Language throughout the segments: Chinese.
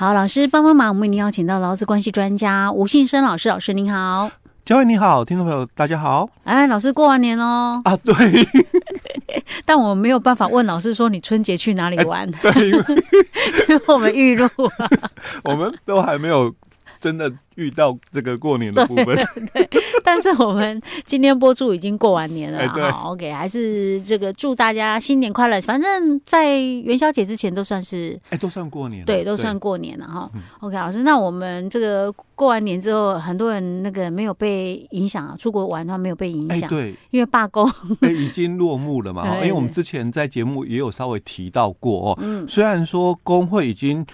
好，老师帮帮忙，我们已经邀请到劳资关系专家吴信生老师，老师您好。嘉惠你好，听众朋友大家好。哎，老师过完年哦。啊，对。但我没有办法问老师说你春节去哪里玩？对，因为我们预录了，我们都还没有。真的遇到这个过年的部分，对，对，但是我们今天播出已经过完年了，欸、好，OK，还是这个祝大家新年快乐。反正，在元宵节之前都算是，哎、欸，都算过年，对，都算过年了哈。嗯、OK，老师，那我们这个过完年之后，很多人那个没有被影响啊，出国玩的话没有被影响，欸、对，因为罢工，已经落幕了嘛。因为我们之前在节目也有稍微提到过哦，嗯，虽然说工会已经。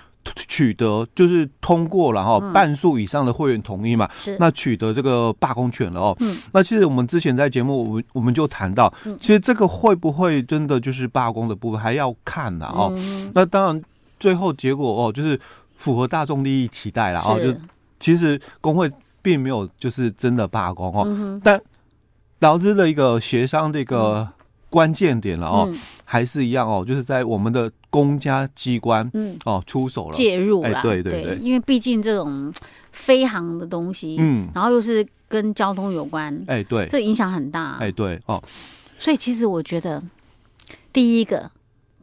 取得就是通过了哈，半数以上的会员同意嘛，是。那取得这个罢工权了哦。嗯，那其实我们之前在节目，我们我们就谈到，其实这个会不会真的就是罢工的部分，还要看呐哦。那当然，最后结果哦，就是符合大众利益期待了哦。就其实工会并没有就是真的罢工哦，但劳资的一个协商这个关键点了哦。还是一样哦，就是在我们的公家机关，嗯，哦，出手了，介入了，哎，对对对，因为毕竟这种飞航的东西，嗯，然后又是跟交通有关，哎，对，这影响很大，哎，对，哦，所以其实我觉得，第一个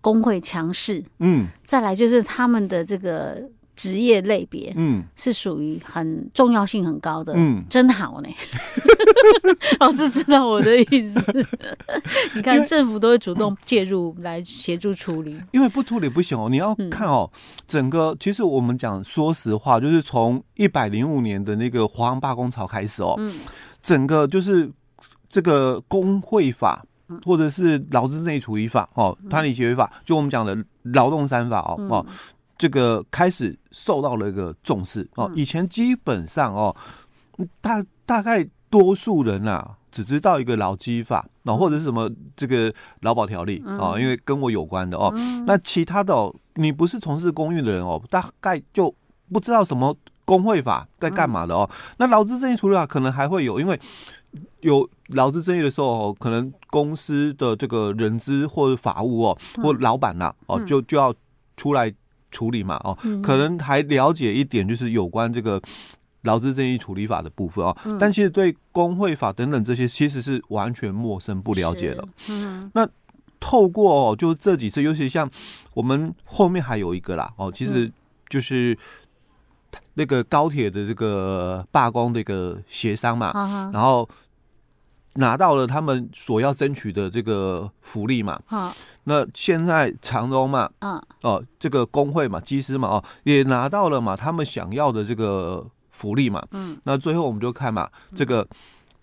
工会强势，嗯，再来就是他们的这个。职业类别，嗯，是属于很重要性很高的，嗯，真好呢。老师知道我的意思，你看政府都会主动介入来协助处理，因为不处理不行哦。你要看哦，整个其实我们讲说实话，就是从一百零五年的那个华航罢工潮开始哦，嗯，整个就是这个工会法或者是劳资争议处理法哦，团体协约法，就我们讲的劳动三法哦，哦。这个开始受到了一个重视哦，以前基本上哦，大大概多数人啊只知道一个劳基法，哦，或者是什么这个劳保条例哦，因为跟我有关的哦。那其他的哦，你不是从事公运的人哦，大概就不知道什么工会法在干嘛的哦。那劳资争议处理法可能还会有，因为有劳资争议的时候哦，可能公司的这个人资或者法务哦，或老板呐哦，就就要出来。处理嘛，哦，可能还了解一点，就是有关这个劳资争议处理法的部分哦，但其实对工会法等等这些，其实是完全陌生不了解的。嗯，那透过哦，就这几次，尤其像我们后面还有一个啦，哦，其实就是那个高铁的这个罢工的一个协商嘛，然后。拿到了他们所要争取的这个福利嘛？好，那现在长荣嘛，嗯，哦，这个工会嘛，机师嘛，哦，也拿到了嘛，他们想要的这个福利嘛，嗯，那最后我们就看嘛，这个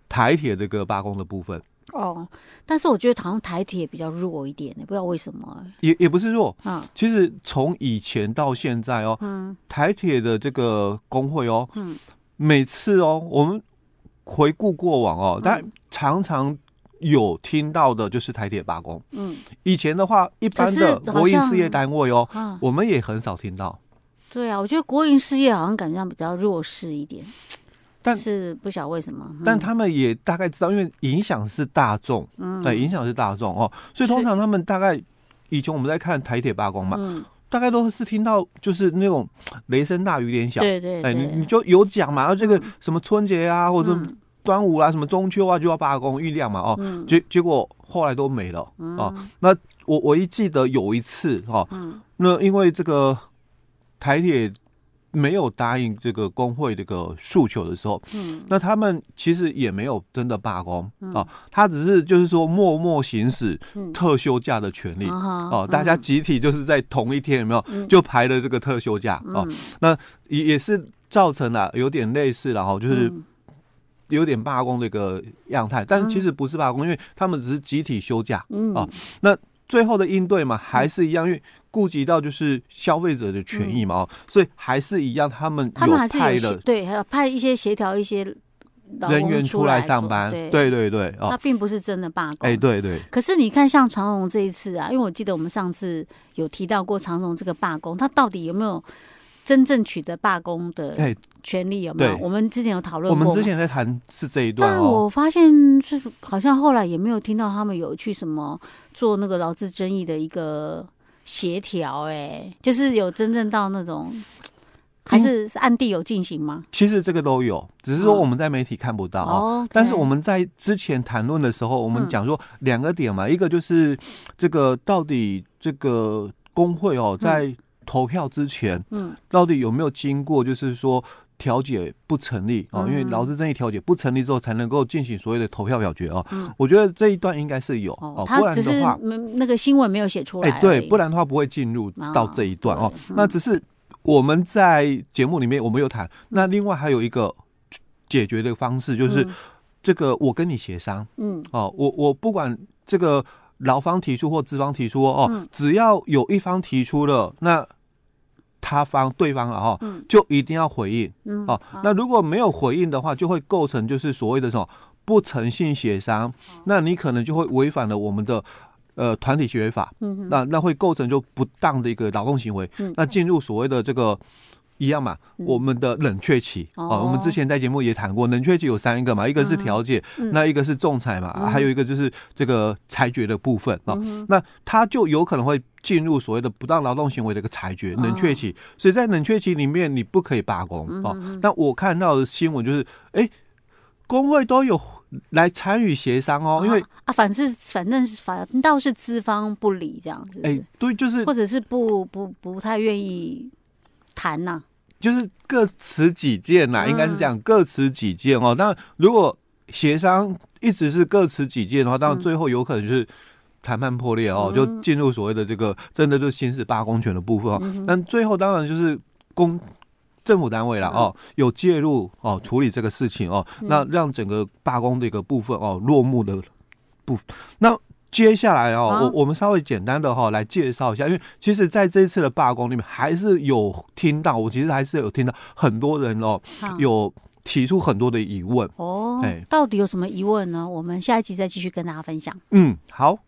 台铁这个罢工的部分。哦，但是我觉得好像台铁比较弱一点，不知道为什么。也也不是弱，嗯，其实从以前到现在哦，嗯，台铁的这个工会哦，嗯，每次哦，我们。回顾过往哦，但常常有听到的就是台铁罢工。嗯，以前的话，一般的国营事业单位哦，我们也很少听到。对啊，我觉得国营事业好像感觉上比较弱势一点，但是不晓得为什么。但他们也大概知道，因为影响是大众，嗯，对，影响是大众哦，所以通常他们大概以前我们在看台铁罢工嘛，嗯，大概都是听到就是那种 雷声大雨点小，对对，哎，你你就有讲嘛，然后这个什么春节啊，或者。端午啊，什么中秋啊，就要罢工酝酿嘛，哦，结结果后来都没了哦。那我我一记得有一次哦，那因为这个台铁没有答应这个工会这个诉求的时候，嗯，那他们其实也没有真的罢工啊，他只是就是说默默行使特休假的权利哦，大家集体就是在同一天有没有？就排了这个特休假哦，那也也是造成了有点类似然后就是。有点罢工的一个样态，但其实不是罢工，因为他们只是集体休假，嗯。啊。那最后的应对嘛，还是一样，因为顾及到就是消费者的权益嘛，哦，所以还是一样，他们有派的对，还要派一些协调一些人员出来上班，对对对，他并不是真的罢工，哎，对对。可是你看，像长荣这一次啊，因为我记得我们上次有提到过长荣这个罢工，他到底有没有？真正取得罢工的权利有没有？我们之前有讨论过。我们之前在谈是这一段，但我发现是好像后来也没有听到他们有去什么做那个劳资争议的一个协调，哎，就是有真正到那种还是是暗地有进行吗？其实这个都有，只是说我们在媒体看不到哦。但是我们在之前谈论的时候，我们讲说两个点嘛，一个就是这个到底这个工会哦，在投票之前，嗯，到底有没有经过，就是说。调解不成立啊，因为劳资争议调解不成立之后，才能够进行所谓的投票表决啊。嗯，我觉得这一段应该是有哦，不然的话，那个新闻没有写出来。哎，对，不然的话不会进入到这一段哦。那只是我们在节目里面我们有谈，那另外还有一个解决的方式，就是这个我跟你协商，嗯，哦，我我不管这个劳方提出或资方提出哦，只要有一方提出了那。他方对方了哈，就一定要回应，嗯，哦，那如果没有回应的话，就会构成就是所谓的什么不诚信协商，那你可能就会违反了我们的呃团体协约法，嗯，那那会构成就不当的一个劳动行为，那进入所谓的这个。一样嘛，我们的冷却期啊，我们之前在节目也谈过，冷却期有三个嘛，一个是调解，那一个是仲裁嘛，还有一个就是这个裁决的部分啊。那他就有可能会进入所谓的不当劳动行为的一个裁决冷却期，所以在冷却期里面你不可以罢工啊。那我看到的新闻就是，哎，工会都有来参与协商哦，因为啊，反正反正是反倒是资方不理这样子，哎，对，就是或者是不不不太愿意。谈呐，就是各持己见呐，应该是这样，各持己见哦。那如果协商一直是各持己见的话，当然最后有可能就是谈判破裂哦，就进入所谓的这个真的就行使罢工权的部分哦。但最后当然就是公政府单位了哦，有介入哦处理这个事情哦，那让整个罢工的一个部分哦落幕的部分那。接下来哦，我我们稍微简单的哈来介绍一下，因为其实在这一次的罢工里面，还是有听到，我其实还是有听到很多人哦，有提出很多的疑问哦。哎，到底有什么疑问呢？我们下一集再继续跟大家分享。嗯，好。